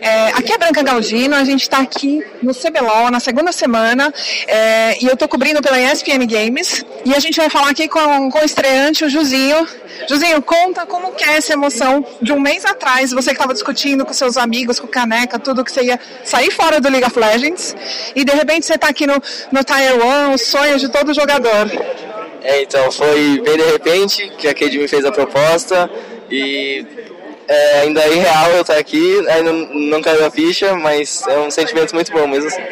É, aqui é Branca Galdino, a gente está aqui no CBLOL na segunda semana é, e eu estou cobrindo pela ESPN Games e a gente vai falar aqui com, com o estreante, o Juzinho. Juzinho, conta como que é essa emoção de um mês atrás, você que estava discutindo com seus amigos, com caneca, tudo que você ia sair fora do League of Legends e de repente você está aqui no, no 1, o sonho de todo jogador. É, então foi bem de repente que a Cade me fez a proposta e é, ainda é irreal eu estar aqui, ainda não caiu a ficha, mas é um sentimento muito bom mesmo assim.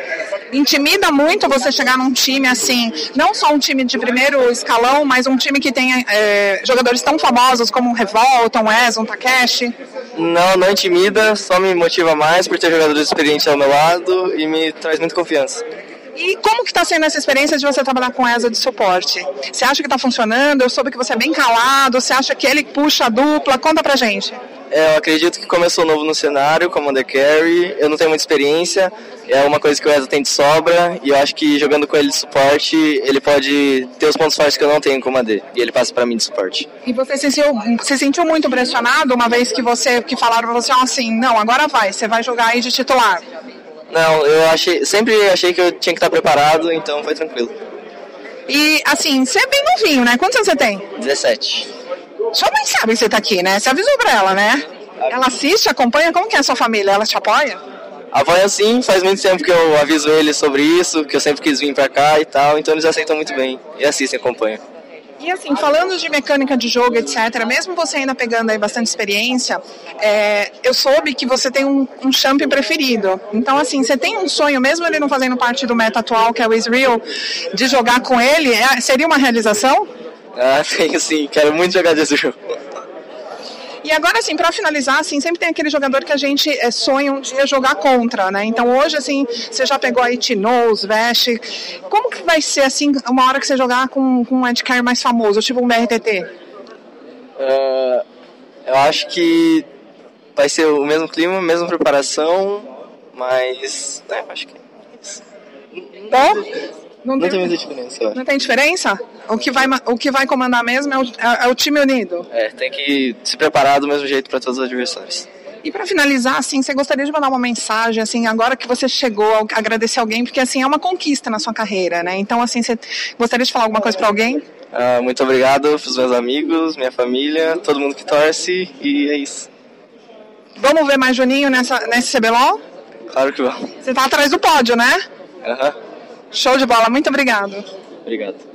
Intimida muito você chegar num time assim, não só um time de primeiro escalão, mas um time que tem é, jogadores tão famosos como Revolta, um Ezon, Takeshi? Não, não intimida, só me motiva mais por ter jogadores experientes ao meu lado e me traz muita confiança. E como que está sendo essa experiência de você trabalhar com ESA de suporte? Você acha que está funcionando? Eu soube que você é bem calado. Você acha que ele puxa a dupla? Conta pra gente. É, eu acredito que começou novo no cenário, como The Carry. Eu não tenho muita experiência, é uma coisa que o Ezra tem de sobra. E eu acho que jogando com ele de suporte, ele pode ter os pontos fortes que eu não tenho como AD. E ele passa para mim de suporte. E você se sentiu, se sentiu muito pressionado uma vez que você que falaram pra você assim: não, agora vai, você vai jogar aí de titular? Não, eu achei, sempre achei que eu tinha que estar preparado, então foi tranquilo. E assim, você é bem novinho, né? Quantos anos você tem? 17. Sua mãe sabe que você tá aqui, né? Você avisou pra ela, né? Ela assiste, acompanha? Como que é a sua família? Ela te apoia? Apoia sim, faz muito tempo que eu aviso eles sobre isso, que eu sempre quis vir pra cá e tal, então eles aceitam muito bem e assistem, acompanham. E assim, falando de mecânica de jogo, etc., mesmo você ainda pegando aí bastante experiência, é, eu soube que você tem um, um champion preferido. Então, assim, você tem um sonho, mesmo ele não fazendo parte do meta atual, que é o Israel, de jogar com ele, é, seria uma realização? Ah, tenho sim, quero muito jogar de Israel. E agora, assim, para finalizar, assim, sempre tem aquele jogador que a gente é, sonha um dia jogar contra, né? Então hoje, assim, você já pegou aí Tinoz, Vest. Como que vai ser, assim, uma hora que você jogar com, com um Edcar mais famoso, tipo um BRTT? Uh, eu acho que vai ser o mesmo clima, mesma preparação, mas. É, acho que. Bom, não, não tem, tem muita diferença. Não tem diferença? O que vai, o que vai comandar mesmo é o, é, é o time unido? É, tem que se preparar do mesmo jeito para todos os adversários. E para finalizar, assim, você gostaria de mandar uma mensagem, assim, agora que você chegou, agradecer alguém, porque assim é uma conquista na sua carreira, né? Então, assim, você gostaria de falar alguma coisa para alguém? Ah, muito obrigado para os meus amigos, minha família, todo mundo que torce e é isso. Vamos ver mais Juninho nessa, nesse CBLOL? Claro que vamos. Você tá atrás do pódio, né? Aham. Uhum. Show de bola, muito obrigado. Obrigado.